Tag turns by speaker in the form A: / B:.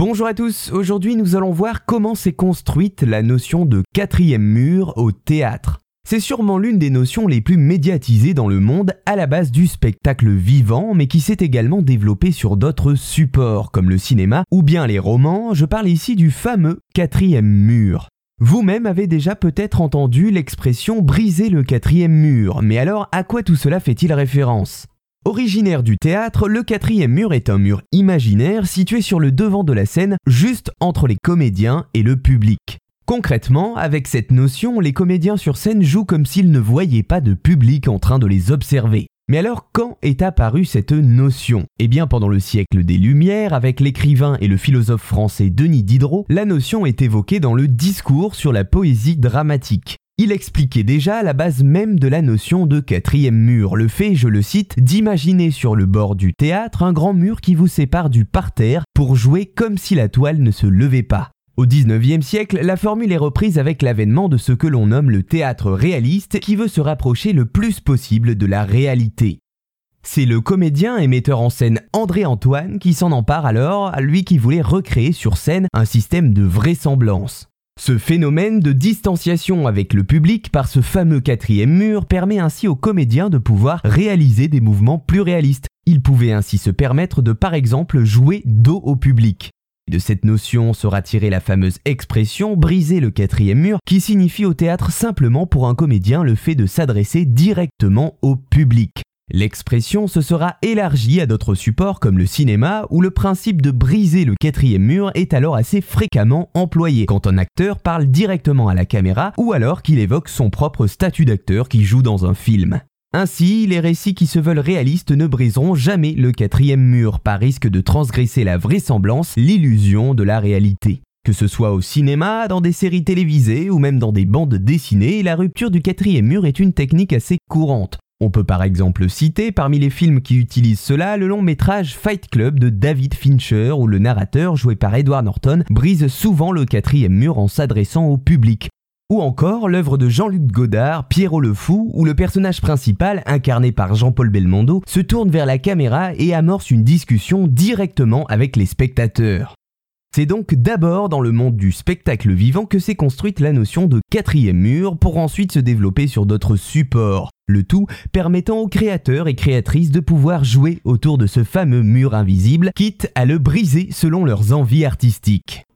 A: Bonjour à tous, aujourd'hui nous allons voir comment s'est construite la notion de quatrième mur au théâtre. C'est sûrement l'une des notions les plus médiatisées dans le monde à la base du spectacle vivant, mais qui s'est également développée sur d'autres supports comme le cinéma ou bien les romans, je parle ici du fameux quatrième mur. Vous-même avez déjà peut-être entendu l'expression briser le quatrième mur, mais alors à quoi tout cela fait-il référence? Originaire du théâtre, le quatrième mur est un mur imaginaire situé sur le devant de la scène, juste entre les comédiens et le public. Concrètement, avec cette notion, les comédiens sur scène jouent comme s'ils ne voyaient pas de public en train de les observer. Mais alors quand est apparue cette notion? Eh bien pendant le siècle des Lumières, avec l'écrivain et le philosophe français Denis Diderot, la notion est évoquée dans le discours sur la poésie dramatique. Il expliquait déjà la base même de la notion de quatrième mur, le fait, je le cite, d'imaginer sur le bord du théâtre un grand mur qui vous sépare du parterre pour jouer comme si la toile ne se levait pas. Au 19e siècle, la formule est reprise avec l'avènement de ce que l'on nomme le théâtre réaliste qui veut se rapprocher le plus possible de la réalité. C'est le comédien et metteur en scène André Antoine qui s'en empare alors, lui qui voulait recréer sur scène un système de vraisemblance. Ce phénomène de distanciation avec le public par ce fameux quatrième mur permet ainsi aux comédiens de pouvoir réaliser des mouvements plus réalistes. Ils pouvaient ainsi se permettre de par exemple jouer dos au public. De cette notion sera tirée la fameuse expression briser le quatrième mur qui signifie au théâtre simplement pour un comédien le fait de s'adresser directement au public. L'expression se sera élargie à d'autres supports comme le cinéma où le principe de briser le quatrième mur est alors assez fréquemment employé quand un acteur parle directement à la caméra ou alors qu'il évoque son propre statut d'acteur qui joue dans un film. Ainsi, les récits qui se veulent réalistes ne briseront jamais le quatrième mur par risque de transgresser la vraisemblance, l'illusion de la réalité. Que ce soit au cinéma, dans des séries télévisées ou même dans des bandes dessinées, la rupture du quatrième mur est une technique assez courante. On peut par exemple citer parmi les films qui utilisent cela le long métrage Fight Club de David Fincher où le narrateur joué par Edward Norton brise souvent le quatrième mur en s'adressant au public. Ou encore l'œuvre de Jean-Luc Godard, Pierrot le Fou, où le personnage principal, incarné par Jean-Paul Belmondo, se tourne vers la caméra et amorce une discussion directement avec les spectateurs. C'est donc d'abord dans le monde du spectacle vivant que s'est construite la notion de quatrième mur pour ensuite se développer sur d'autres supports, le tout permettant aux créateurs et créatrices de pouvoir jouer autour de ce fameux mur invisible, quitte à le briser selon leurs envies artistiques.